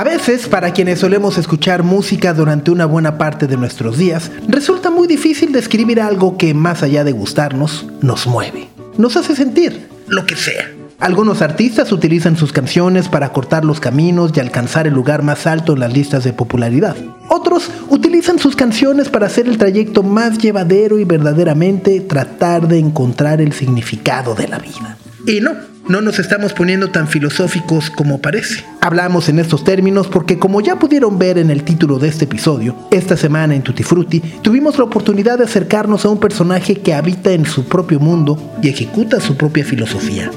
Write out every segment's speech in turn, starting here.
A veces, para quienes solemos escuchar música durante una buena parte de nuestros días, resulta muy difícil describir algo que, más allá de gustarnos, nos mueve. Nos hace sentir lo que sea. Algunos artistas utilizan sus canciones para cortar los caminos y alcanzar el lugar más alto en las listas de popularidad. Otros utilizan sus canciones para hacer el trayecto más llevadero y verdaderamente tratar de encontrar el significado de la vida. Y no, no nos estamos poniendo tan filosóficos como parece. Hablamos en estos términos porque como ya pudieron ver en el título de este episodio, esta semana en Tutti Frutti tuvimos la oportunidad de acercarnos a un personaje que habita en su propio mundo y ejecuta su propia filosofía.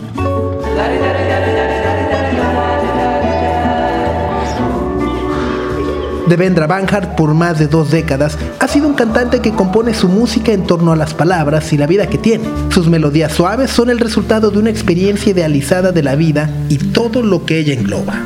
Devendra Banhart, por más de dos décadas, ha sido un cantante que compone su música en torno a las palabras y la vida que tiene. Sus melodías suaves son el resultado de una experiencia idealizada de la vida y todo lo que ella engloba.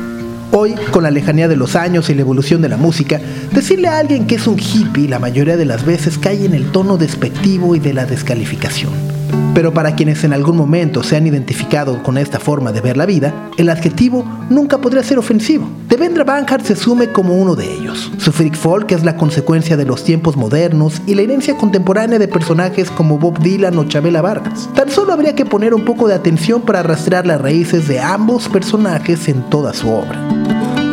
Hoy, con la lejanía de los años y la evolución de la música, decirle a alguien que es un hippie la mayoría de las veces cae en el tono despectivo y de la descalificación. Pero para quienes en algún momento se han identificado con esta forma de ver la vida, el adjetivo nunca podría ser ofensivo. Devendra Banhart se asume como uno de ellos. Su freak folk es la consecuencia de los tiempos modernos y la herencia contemporánea de personajes como Bob Dylan o Chabela Vargas. Tan solo habría que poner un poco de atención para rastrear las raíces de ambos personajes en toda su obra.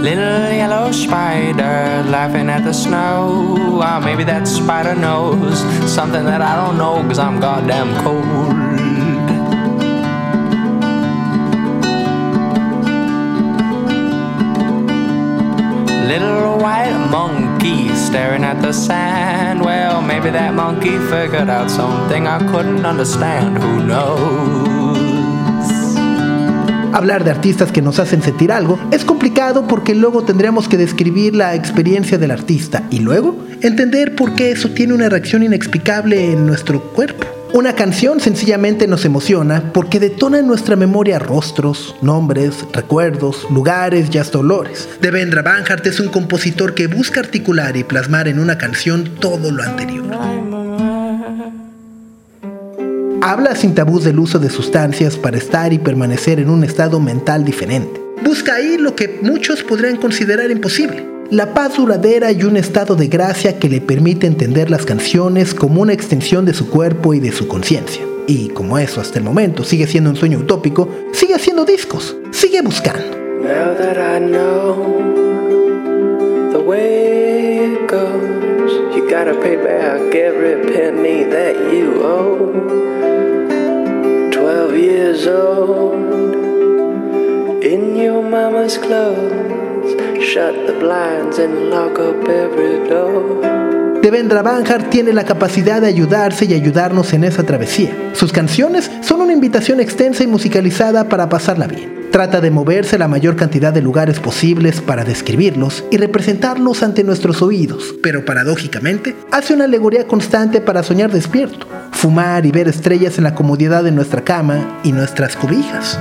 Little yellow spider laughing at the snow. Ah, maybe that spider knows something that I don't know, cause I'm goddamn cold. Little white monkey staring at the sand. Well, maybe that monkey figured out something I couldn't understand. Who knows? Hablar de artistas que nos hacen sentir algo es complicado porque luego tendríamos que describir la experiencia del artista y luego entender por qué eso tiene una reacción inexplicable en nuestro cuerpo. Una canción sencillamente nos emociona porque detona en nuestra memoria rostros, nombres, recuerdos, lugares y hasta olores. Devendra Banhart es un compositor que busca articular y plasmar en una canción todo lo anterior. Habla sin tabús del uso de sustancias para estar y permanecer en un estado mental diferente. Busca ahí lo que muchos podrían considerar imposible la paz duradera y un estado de gracia que le permite entender las canciones como una extensión de su cuerpo y de su conciencia. Y como eso hasta el momento sigue siendo un sueño utópico, sigue haciendo discos, sigue buscando. You gotta pay back every penny that you owe. Twelve years old, in your mama's clothes. Shut the blinds and lock up every door. Devendra Banhart tiene la capacidad de ayudarse y ayudarnos en esa travesía. Sus canciones son una invitación extensa y musicalizada para pasarla bien. Trata de moverse la mayor cantidad de lugares posibles para describirlos y representarlos ante nuestros oídos, pero paradójicamente hace una alegoría constante para soñar despierto, fumar y ver estrellas en la comodidad de nuestra cama y nuestras cobijas.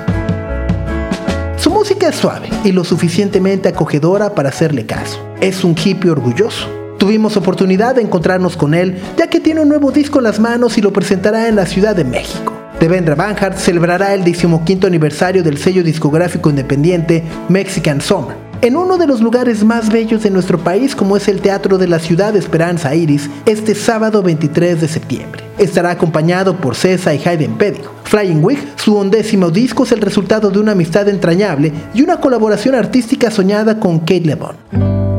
Su música es suave y lo suficientemente acogedora para hacerle caso. Es un hippie orgulloso. Tuvimos oportunidad de encontrarnos con él, ya que tiene un nuevo disco en las manos y lo presentará en la Ciudad de México. Devendra Banhart celebrará el 15 aniversario del sello discográfico independiente Mexican Summer, en uno de los lugares más bellos de nuestro país como es el Teatro de la Ciudad Esperanza Iris este sábado 23 de septiembre. Estará acompañado por César y Hayden Pédico. Flying Wig, su undécimo disco, es el resultado de una amistad entrañable y una colaboración artística soñada con Kate LeBon.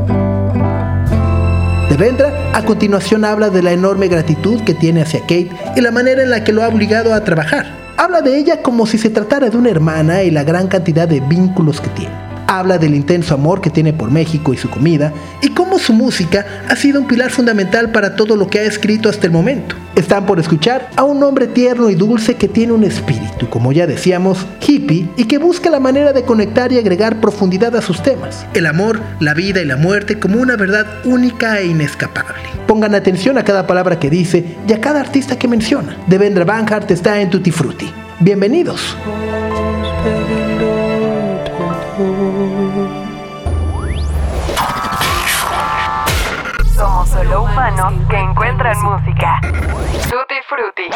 Devendra a continuación habla de la enorme gratitud que tiene hacia Kate y la manera en la que lo ha obligado a trabajar. Habla de ella como si se tratara de una hermana y la gran cantidad de vínculos que tiene. Habla del intenso amor que tiene por México y su comida y cómo su música ha sido un pilar fundamental para todo lo que ha escrito hasta el momento. Están por escuchar a un hombre tierno y dulce que tiene un espíritu, como ya decíamos, hippie y que busca la manera de conectar y agregar profundidad a sus temas. El amor, la vida y la muerte como una verdad única e inescapable. Pongan atención a cada palabra que dice y a cada artista que menciona. Devendra Banhart está en Tutti Frutti. Bienvenidos. Humanos que encuentran música. Tutti Frutti.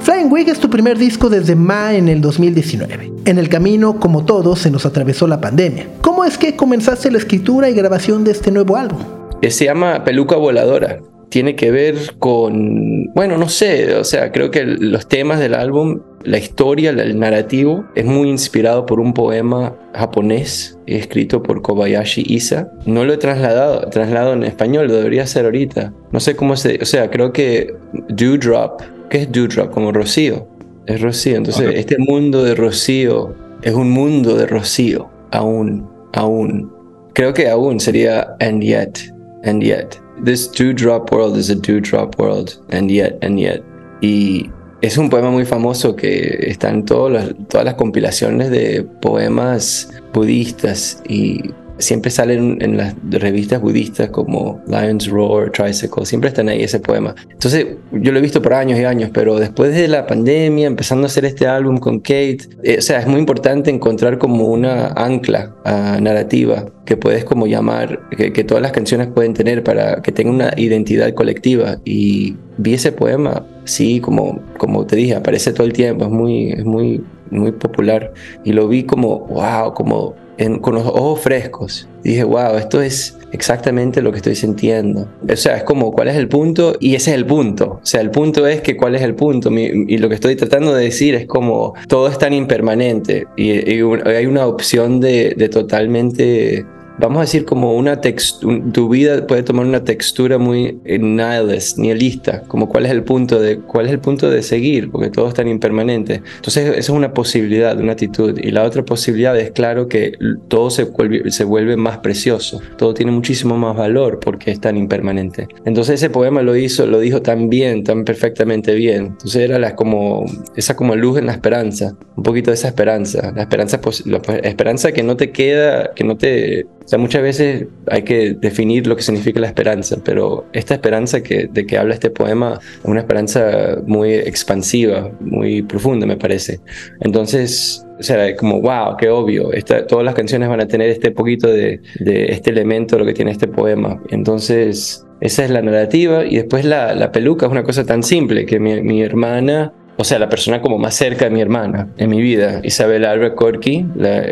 Flying Wig es tu primer disco desde Ma en el 2019. En el camino, como todos, se nos atravesó la pandemia. ¿Cómo es que comenzaste la escritura y grabación de este nuevo álbum? Eh, Se llama Peluca Voladora. Tiene que ver con, bueno, no sé, o sea, creo que los temas del álbum, la historia, el narrativo, es muy inspirado por un poema japonés escrito por Kobayashi Isa. No lo he trasladado, trasladado en español, lo debería hacer ahorita. No sé cómo se, o sea, creo que Dewdrop, ¿qué es Dewdrop? Como rocío. Es rocío. Entonces, este mundo de rocío es un mundo de rocío, aún, aún. Creo que aún sería and yet, and yet. This dewdrop world is a dewdrop world, and yet, and yet. Y es un poema muy famoso que está en todas las, todas las compilaciones de poemas budistas y siempre salen en las revistas budistas como Lion's Roar, Tricycle, siempre están ahí ese poema. Entonces yo lo he visto por años y años, pero después de la pandemia, empezando a hacer este álbum con Kate, eh, o sea, es muy importante encontrar como una ancla ah, narrativa que puedes como llamar, que, que todas las canciones pueden tener para que tenga una identidad colectiva. Y vi ese poema, sí, como, como te dije, aparece todo el tiempo, es muy, es muy, muy popular. Y lo vi como, wow, como con los ojos frescos. Y dije, wow, esto es exactamente lo que estoy sintiendo. O sea, es como, ¿cuál es el punto? Y ese es el punto. O sea, el punto es que, ¿cuál es el punto? Y lo que estoy tratando de decir es como, todo es tan impermanente. Y, hay una opción de totalmente vamos a decir como una textura, tu vida puede tomar una textura muy eh, nihilist, nihilista, como cuál es el punto de cuál es el punto de seguir, porque todo es tan impermanente. Entonces, esa es una posibilidad, una actitud y la otra posibilidad es claro que todo se vuelve, se vuelve más precioso, todo tiene muchísimo más valor porque es tan impermanente. Entonces, ese poema lo hizo, lo dijo tan bien, tan perfectamente bien. Entonces, era la, como esa como luz en la esperanza, un poquito de esa esperanza, la esperanza pos- la esperanza que no te queda, que no te o sea, muchas veces hay que definir lo que significa la esperanza, pero esta esperanza que, de que habla este poema es una esperanza muy expansiva, muy profunda, me parece. Entonces, o sea, como, wow, qué obvio, todas las canciones van a tener este poquito de, este elemento, lo que tiene este poema. Entonces, esa es la narrativa y después la, peluca es una cosa tan simple que mi, hermana o sea, la persona como más cerca de mi hermana en mi vida, Isabel Albert Corky,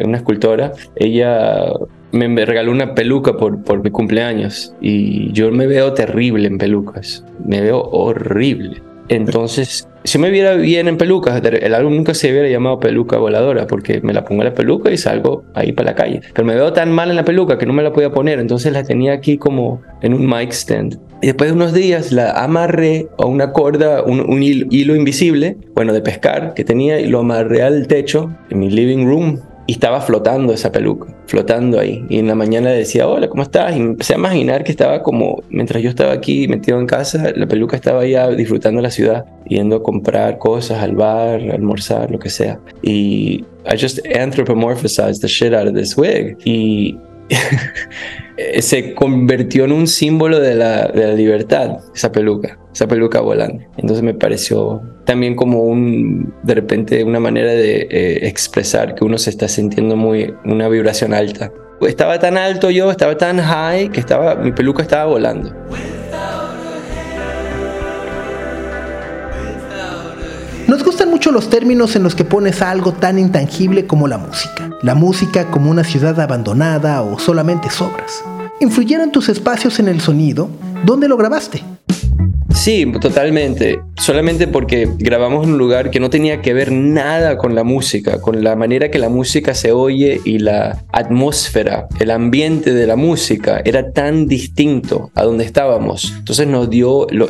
una escultora, ella me, regaló una peluca por, por mi cumpleaños y yo me veo terrible en pelucas, me veo horrible. Entonces, si me viera bien en pelucas, el álbum nunca se hubiera llamado Peluca Voladora porque me la pongo en la peluca y salgo ahí para la calle. Pero me veo tan mal en la peluca que no me la podía poner, entonces la tenía aquí como en un mic stand. Y después de unos días la amarré a una corda, un, un hilo, hilo invisible, bueno, de pescar que tenía y lo amarré al techo en mi living room. Y estaba flotando esa peluca, flotando ahí. Y en la mañana le decía, hola, ¿cómo estás? Y empecé a imaginar que estaba como, mientras yo estaba aquí metido en casa, la peluca estaba allá disfrutando la ciudad, yendo a comprar cosas al bar, almorzar, lo que sea. Y I just anthropomorphized the shit out of this wig. Y se convirtió en un símbolo de la, libertad, esa peluca, esa peluca volando. Entonces me pareció también como un, de repente, una manera de eh, expresar que uno se está sintiendo muy, una vibración alta. Estaba tan alto yo, estaba tan high, que estaba, mi peluca estaba volando. Nos gustan mucho los términos en los que pones algo tan intangible como la música. La música como una ciudad abandonada o solamente sobras. ¿Influyeron tus espacios en el sonido? ¿Dónde lo grabaste? Sí, totalmente. Solamente porque grabamos en un lugar que no tenía que ver nada con la música, con la manera que la música se oye y la atmósfera, el ambiente de la música era tan distinto a donde estábamos. Entonces nos dio, lo,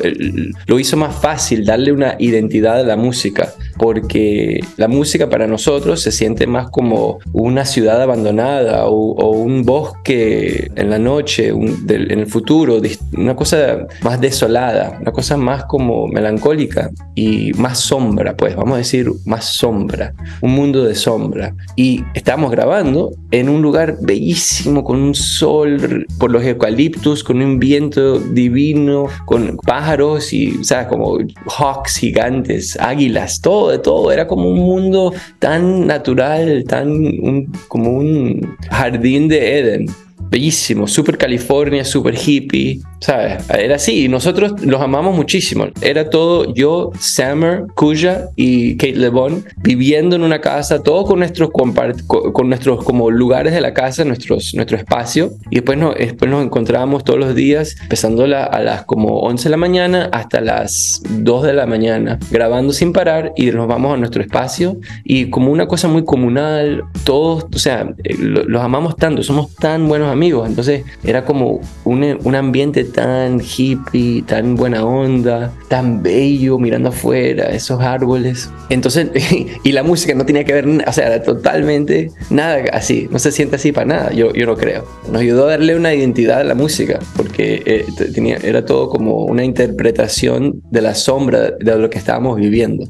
lo hizo más fácil darle una identidad a la música, porque la música para nosotros se siente más como una ciudad abandonada o, un bosque en la noche, en el futuro, una cosa más desolada, una cosa más como melancólica y más sombra, pues vamos a decir más sombra, un mundo de sombra. Y estamos grabando en un lugar bellísimo, con un sol por los eucaliptus, con un viento divino, con pájaros y, ¿sabes? Como hawks gigantes, águilas, todo, de todo. Era como un mundo tan natural, tan como un jardín de Eden bellísimo, super California, super hippie, ¿sabes? Era así, y nosotros los amamos muchísimo. Era todo yo, Summer, Kuya y Kate LeBon viviendo en una casa, todo con nuestros, con nuestros como lugares de la casa, nuestros, nuestro espacio, y después, no, después nos encontrábamos todos los días, empezando a las como 11 de la mañana hasta las 2 de la mañana, grabando sin parar y nos vamos a nuestro espacio y como una cosa muy comunal, todos, o sea, eh, los amamos tanto, somos tan buenos amigos. Entonces era como un, un, ambiente tan hippie, tan buena onda, tan bello mirando afuera, esos árboles. Entonces, y la música no tenía que ver, o sea, era totalmente nada así, no se siente así para nada, yo, yo no creo. Nos ayudó a darle una identidad a la música, porque eh, tenía, era todo como una interpretación de la sombra de lo que estábamos viviendo.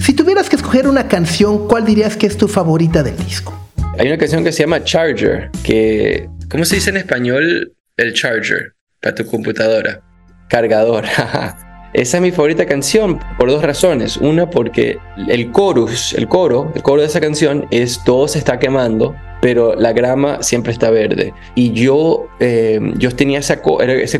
Si tuvieras que escoger una canción, ¿cuál dirías que es tu favorita del disco? Hay una canción que se llama Charger, que ¿Cómo se dice en español el charger para tu computadora? Cargador. Esa es mi favorita canción por dos razones. Una, porque el chorus, el coro, el coro de esa canción es todo se está quemando pero la grama siempre está verde. Y yo, eh, yo tenía ese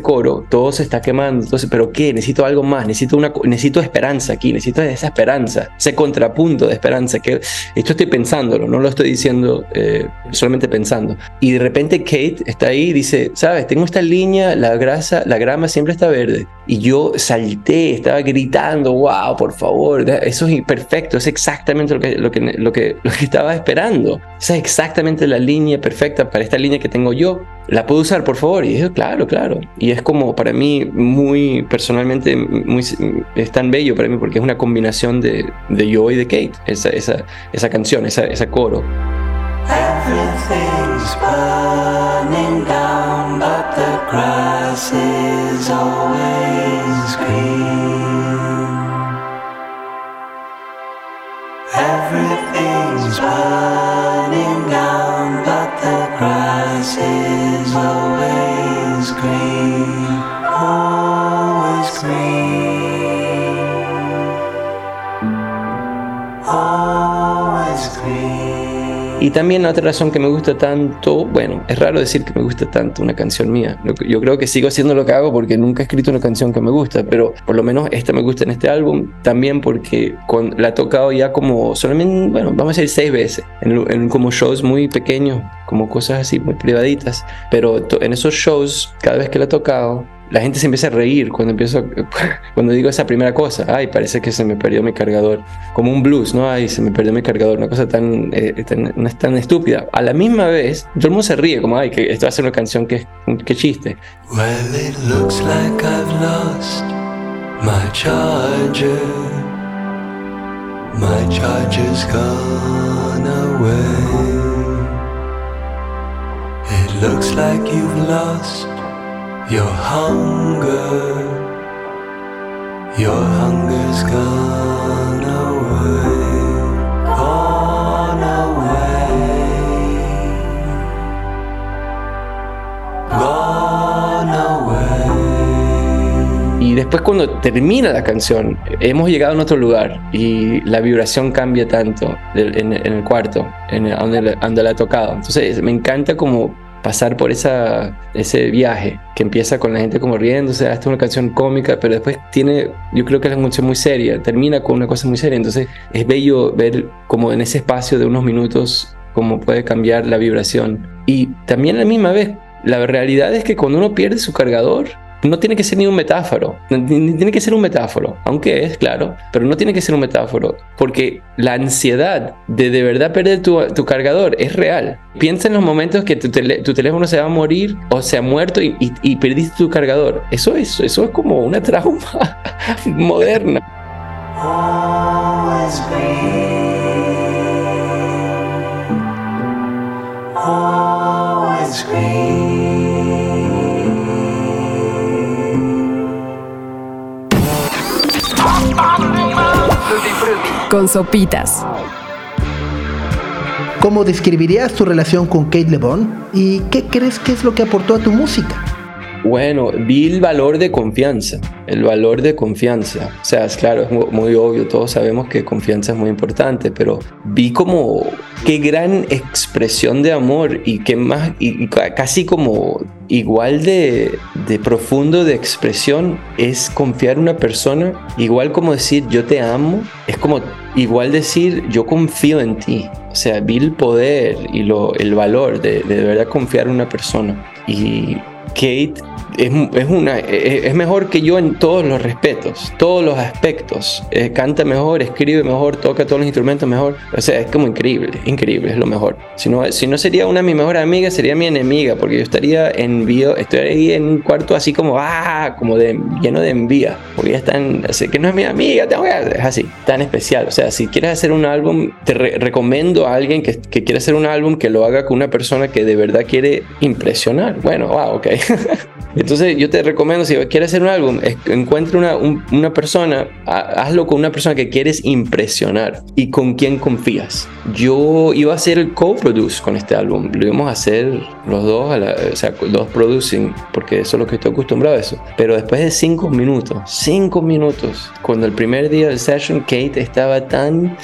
coro, todo se está quemando, entonces, pero ¿qué? Necesito algo más, necesito, una, necesito esperanza aquí, necesito esa esperanza, ese contrapunto de esperanza, que esto estoy pensándolo, no lo estoy diciendo eh, solamente pensando. Y de repente Kate está ahí y dice, sabes, tengo esta línea, la, grasa, la grama siempre está verde. Y yo salté, estaba gritando, wow, por favor, eso es perfecto, es exactamente lo que, lo que, lo que, lo que estaba esperando. es exactamente la línea perfecta para esta línea que tengo yo. ¿La puedo usar, por favor? Y dije, claro, claro. Y es como para mí muy personalmente, muy, es tan bello para mí porque es una combinación de, de yo y de Kate, esa, esa, esa canción, esa, esa coro. Everything's burning down, but the grass is always green. También otra razón que me gusta tanto, bueno, es raro decir que me gusta tanto una canción mía. Yo creo que sigo haciendo lo que hago porque nunca he escrito una canción que me gusta, pero por lo menos esta me gusta en este álbum también porque con, la he tocado ya como solamente, bueno, vamos a decir seis veces, en como shows muy pequeños, como cosas así muy privaditas, pero en esos shows, cada vez que la he tocado, la gente se empieza a reír cuando empiezo, cuando digo esa primera cosa. Ay, parece que se me perdió mi cargador. Como un blues, ¿no? Ay, se me perdió mi cargador. Una cosa tan, eh, no es tan estúpida. A la misma vez, todo el mundo se ríe, como, ay, que esto va a ser una canción que, que chiste. Well, it looks like I've lost my charger. My charger's gone away. It looks like you've lost your hunger, your hunger's gone away, gone away, gone away. Y después cuando termina la canción, hemos llegado a otro lugar y la vibración cambia tanto en, el cuarto, en donde, la he tocado. Entonces me encanta como pasar por esa, ese viaje que empieza con la gente como riéndose, hasta una canción cómica, pero después tiene, yo creo que es una canción muy seria, termina con una cosa muy seria, entonces es bello ver como en ese espacio de unos minutos cómo puede cambiar la vibración. Y también a la misma vez, la realidad es que cuando uno pierde su cargador, no tiene que ser ni un metáforo, tiene que ser un metáforo, aunque es, claro, pero no tiene que ser un metáforo, porque la ansiedad de de verdad perder tu, tu cargador es real. Piensa en los momentos que tu, tu teléfono se va a morir o se ha muerto y, y- y perdiste tu cargador. Eso es, eso es como una trauma moderna. Con sopitas. ¿Cómo describirías tu relación con Kate LeBon? ¿Y qué crees que es lo que aportó a tu música? Bueno, vi el valor de confianza, el valor de confianza. O sea, es claro, es mu- muy obvio, todos sabemos que confianza es muy importante, pero vi como qué gran expresión de amor y qué más, y, y ca- casi como igual de, de profundo de expresión es confiar en una persona, igual como decir yo te amo, es como igual decir yo confío en ti. O sea, vi el poder y lo, el valor de de verdad confiar en una persona. Y Kate es, una, es, mejor que yo en todos los respetos, todos los aspectos. Eh, canta mejor, escribe mejor, toca todos los instrumentos mejor. O sea, es como increíble, increíble, es lo mejor. Si no, si no sería una de mis mejores amigas, sería mi enemiga, porque yo estaría envío, estaría en un cuarto así como, ah, como de, lleno de envía, porque ella es tan, que no es mi amiga, tengo que- es así, tan especial. O sea, si quieres hacer un álbum, te re- recomiendo a alguien que, que quiere hacer un álbum que lo haga con una persona que de verdad quiere impresionar. Bueno, wow, ok. Entonces yo te recomiendo, si quieres hacer un álbum, encuentra una, un- una persona, ha- hazlo con una persona que quieres impresionar y con quien confías. Yo iba a hacer el co-produce con este álbum, lo íbamos a hacer los dos, a la- o sea, dos producing, porque eso es lo que estoy acostumbrado a eso. Pero después de cinco minutos, cinco minutos, cuando el primer día del session, Kate estaba tan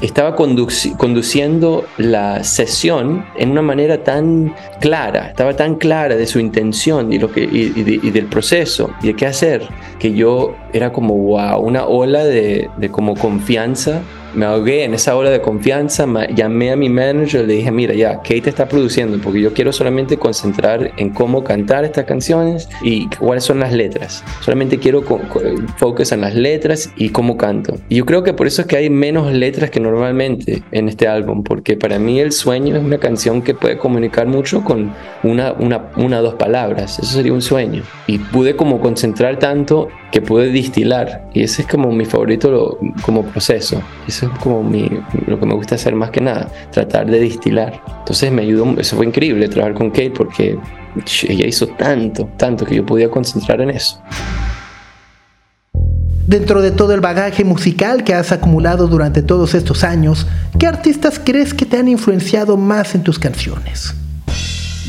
estaba conduci- conduciendo la sesión en una manera tan clara, estaba tan clara de su intención y, lo que, y, y de- y del proceso y de qué hacer, que yo era como, una ola de, de como confianza. Me ahogué en esa ola de confianza, llamé a mi manager, le dije, mira, ya, Kate está produciendo, porque yo quiero solamente concentrar en cómo cantar estas canciones y cuáles son las letras. Solamente quiero focus en las letras y cómo canto. Y yo creo que por eso es que hay menos letras que normalmente en este álbum, porque para mí El Sueño es una canción que puede comunicar mucho con una, una, una dos palabras. Eso sería un sueño. Y pude como concentrar tanto que pude distilar. Y ese es como mi favorito lo- como proceso. Eso es como mi, lo que me gusta hacer más que nada, tratar de distilar. Entonces me ayudó, eso fue increíble trabajar con Kate porque ella hizo tanto, tanto que yo podía concentrar en eso. Dentro de todo el bagaje musical que has acumulado durante todos estos años, ¿qué artistas crees que te han influenciado más en tus canciones?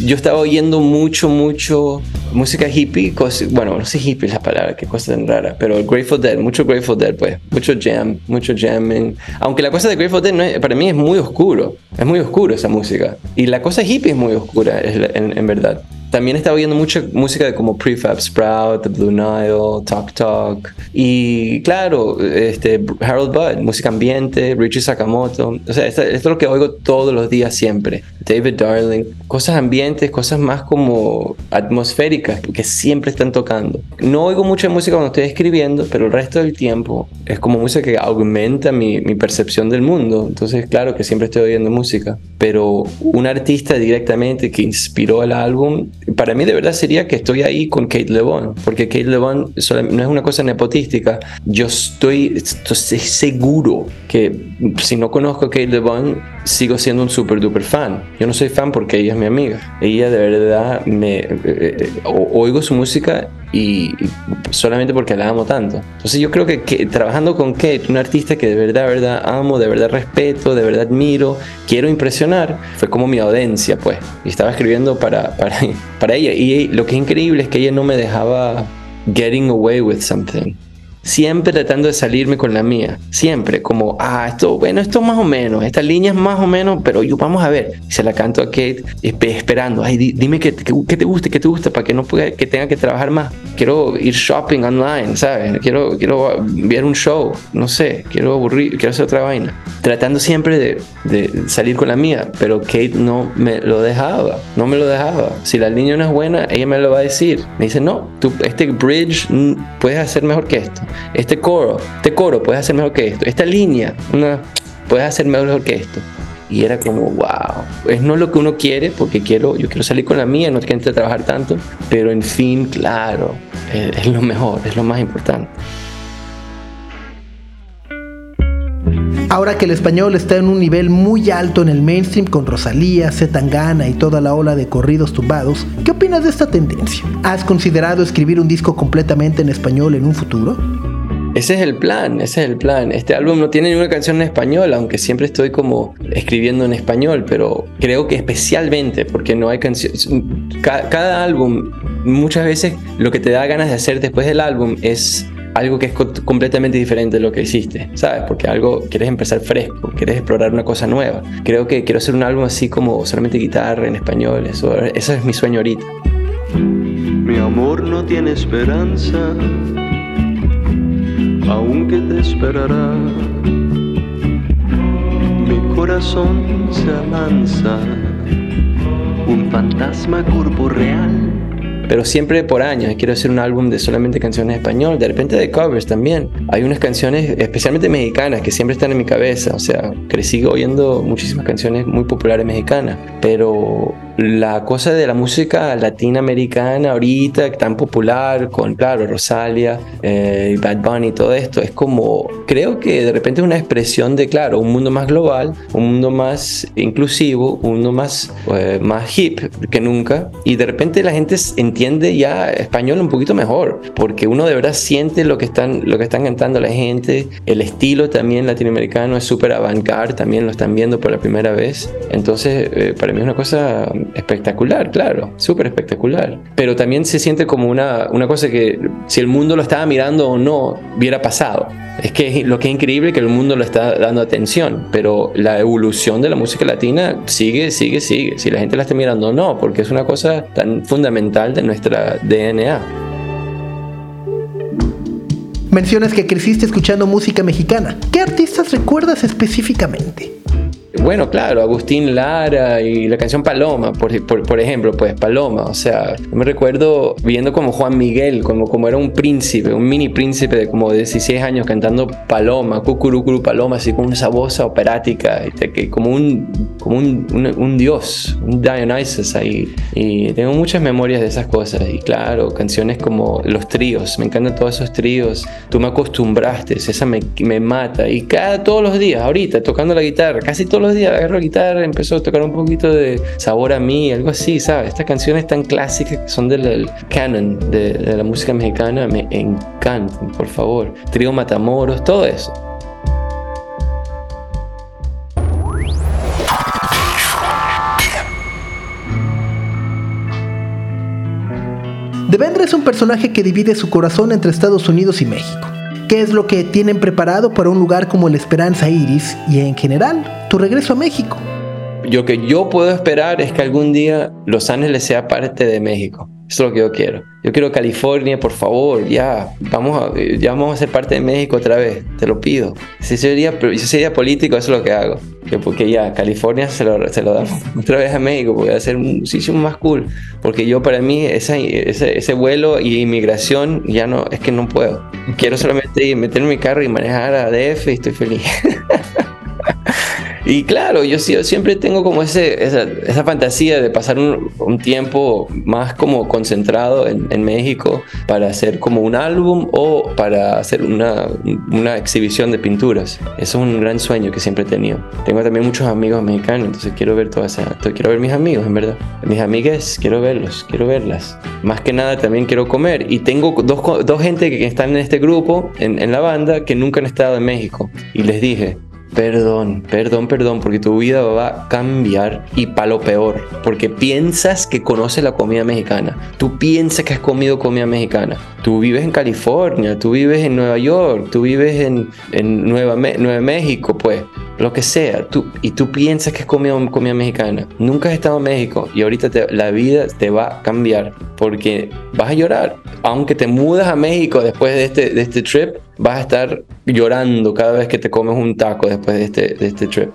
Yo estaba oyendo mucho, mucho música hippie, cos- bueno, no sé hippie es la palabra, qué cosa tan rara, pero Grateful Dead, mucho Grateful Dead, pues, mucho jam, mucho jamming. Aunque la cosa de Grateful Dead para mí es muy oscuro, es muy oscuro esa música. Y la cosa hippie es muy oscura, en, en verdad. También estaba oyendo mucha música como Prefab Sprout, The Blue Nile, Talk Talk. Y claro, este, Harold Budd, música ambiente, Richie Sakamoto. O sea, esto es lo que oigo todos los días siempre. David Darling. Cosas ambientes, cosas más como atmosféricas que siempre están tocando. No oigo mucha música cuando estoy escribiendo, pero el resto del tiempo es como música que aumenta mi, mi percepción del mundo. Entonces, claro que siempre estoy oyendo música. Pero un artista directamente que inspiró el álbum, para mí de verdad sería que estoy ahí con Kate LeBon, porque Kate LeBon no es una cosa nepotística. Yo estoy, estoy seguro que si no conozco a Kate LeBon, sigo siendo un super duper fan. Yo no soy fan porque ella es mi amiga. Ella de verdad me eh, eh, oigo su música y, solamente porque la amo tanto. Entonces yo creo que, que trabajando con Kate, una artista que de verdad, verdad amo, de verdad respeto, de verdad admiro, quiero impresionar, fue como mi audiencia, pues. Y estaba escribiendo para, para, para ella. Y lo que es increíble es que ella no me dejaba getting away with something. Siempre tratando de salirme con la mía, siempre como, ah, esto, bueno, esto más o menos, esta línea es más o menos, pero yo vamos a ver, se la canto a Kate esperando, ay, dime que, que, te guste, que te guste, para que no pueda, que tenga que trabajar más, quiero ir shopping online, ¿sabes? Quiero, quiero ver un show, no sé, quiero aburrir, quiero hacer otra vaina, tratando siempre de, de salir con la mía, pero Kate no me lo dejaba, no me lo dejaba, si la línea no es buena, ella me lo va a decir, me dice, no, tú, este bridge mm, puedes hacer mejor que esto este coro, este coro puedes hacer mejor que esto, esta línea, una, puedes hacer mejor que esto. Y era como, wow, es no lo que uno quiere, porque quiero, yo quiero salir con la mía, no quiero trabajar tanto, pero en fin, claro, es, es lo mejor, es lo más importante. Ahora que el español está en un nivel muy alto en el mainstream con Rosalía, Zetangana y toda la ola de corridos tumbados, ¿qué opinas de esta tendencia? ¿Has considerado escribir un disco completamente en español en un futuro? Ese es el plan, ese es el plan. Este álbum no tiene ninguna canción en español, aunque siempre estoy como escribiendo en español, pero creo que especialmente porque no hay canciones. Cada, álbum, muchas veces lo que te da ganas de hacer después del álbum es algo que es completamente diferente de lo que hiciste, ¿sabes? Porque algo, quieres empezar fresco, quieres explorar una cosa nueva. Creo que quiero hacer un álbum así como solamente guitarra en español, eso, eso es mi sueño ahorita. Mi amor no tiene esperanza aunque te esperará. Mi corazón se avanza, un fantasma corporeal pero siempre por años. Quiero hacer un álbum de solamente canciones español, de repente de covers también. Hay unas canciones especialmente mexicanas que siempre están en mi cabeza, o sea, crecí oyendo muchísimas canciones muy populares mexicanas, pero la cosa de la música latinoamericana ahorita, tan popular, con, claro, Rosalia, eh, Bad Bunny, todo esto, es como, creo que de repente es una expresión de, claro, un mundo más global, un mundo más inclusivo, un mundo más, eh, más hip que nunca, y de repente la gente entiende ya español un poquito mejor, porque uno de verdad siente lo que están, lo que están cantando la gente, el estilo también latinoamericano es súper avant también lo están viendo por la primera vez, entonces eh, para mí es una cosa espectacular, claro, súper espectacular. Pero también se siente como una, una cosa que si el mundo lo estaba mirando o no, hubiera pasado. Es que lo que es increíble que el mundo lo está dando atención, pero la evolución de la música latina sigue, sigue, sigue. Si la gente la está mirando o no, porque es una cosa tan fundamental de nuestra DNA. Mencionas que creciste escuchando música mexicana. ¿Qué artistas recuerdas específicamente? Bueno, claro, Agustín Lara y la canción Paloma, por, ejemplo, pues Paloma, o sea, me recuerdo viendo como Juan Miguel, como, como era un príncipe, un mini príncipe de como 16 años cantando Paloma, Cucurucuru Paloma, así con esa voz operática, este, como un, como un, un, dios, un Dionysus ahí. Y tengo muchas memorias de esas cosas, y claro, canciones como los tríos, me encantan todos esos tríos, tú me acostumbraste, esa me, me mata, y cada, todos los días, ahorita, tocando la guitarra, casi todos los días agarró guitarra, empezó a tocar un poquito de sabor a mí, algo así, ¿sabes? Estas canciones tan clásicas que son del canon de, de la música mexicana me encantan, por favor. Trío Matamoros, todo eso. Devendra es un personaje que divide su corazón entre Estados Unidos y México. ¿Qué es lo que tienen preparado para un lugar como el Esperanza Iris y en general tu regreso a México? Lo que yo puedo esperar es que algún día Los Ángeles sea parte de México. Eso es lo que yo quiero. Yo quiero California, por favor, ya. Vamos a, ya vamos a ser parte de México otra vez. Te lo pido. Si sería, si sería político, eso es lo que hago. porque ya, California se lo, se lo damos otra vez a México, porque va a ser muchísimo más cool. Porque yo, para mí, ese, ese vuelo y inmigración, ya no, es que no puedo. Quiero solamente meter en mi carro y manejar a DF y estoy feliz. Y claro, yo, siempre tengo como ese, esa, fantasía de pasar un, tiempo más como concentrado en, México para hacer como un álbum o para hacer una, una, exhibición de pinturas. Eso es un gran sueño que siempre he tenido. Tengo también muchos amigos mexicanos, entonces quiero ver toda esa, quiero ver mis amigos, en verdad. Mis amigas, quiero verlos, quiero verlas. Más que nada también quiero comer. Y tengo dos, dos gente que están en este grupo, en, en la banda, que nunca han estado en México. Y les dije, perdón, perdón, perdón, porque tu vida va a cambiar y para lo peor, porque piensas que conoces la comida mexicana, tú piensas que has comido comida mexicana, tú vives en California, tú vives en Nueva York, tú vives en, en Nueva, Nueva México, pues, lo que sea, tú, y tú piensas que has comido comida mexicana, nunca has estado en México y ahorita la vida te va a cambiar porque vas a llorar, aunque te mudas a México después de este, de este trip, vas a estar llorando cada vez que te comes un taco después de este, de este trip.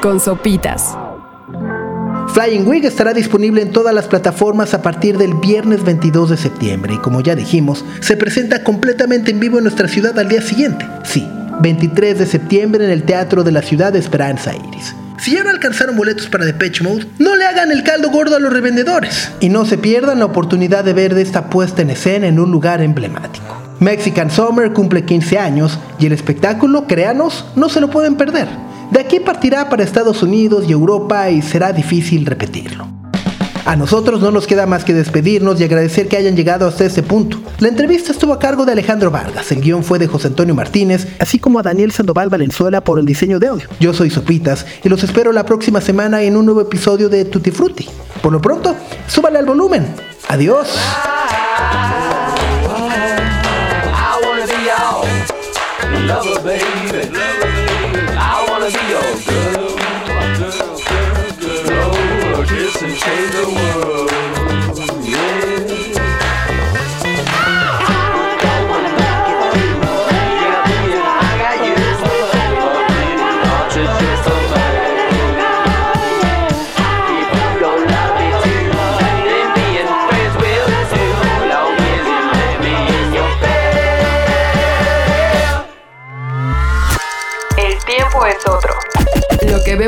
Con sopitas. Flying Wig estará disponible en todas las plataformas a partir del viernes 22 de septiembre y como ya dijimos, se presenta completamente en vivo en nuestra ciudad al día siguiente. Sí, 23 de septiembre en el Teatro de la Ciudad de Esperanza Iris. Si ya no alcanzaron boletos para Depeche Mode, no le hagan el caldo gordo a los revendedores. Y no se pierdan la oportunidad de ver de esta puesta en escena en un lugar emblemático. Mexican Summer cumple 15 años y el espectáculo, créanos, no se lo pueden perder. De aquí partirá para Estados Unidos y Europa y será difícil repetirlo. A nosotros no nos queda más que despedirnos y agradecer que hayan llegado hasta este punto. La entrevista estuvo a cargo de Alejandro Vargas, el guion fue de José Antonio Martínez, así como a Daniel Sandoval Valenzuela por el diseño de audio. Yo soy Sopitas y los espero la próxima semana en un nuevo episodio de Tutti Frutti. Por lo pronto, súbale al volumen. Adiós.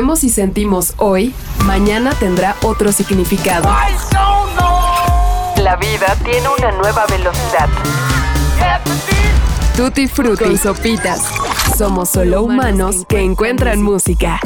Y sentimos hoy, mañana tendrá otro significado. La vida tiene una nueva velocidad. Tutti Frutti y Sopitas. Somos solo humanos que encuentran música.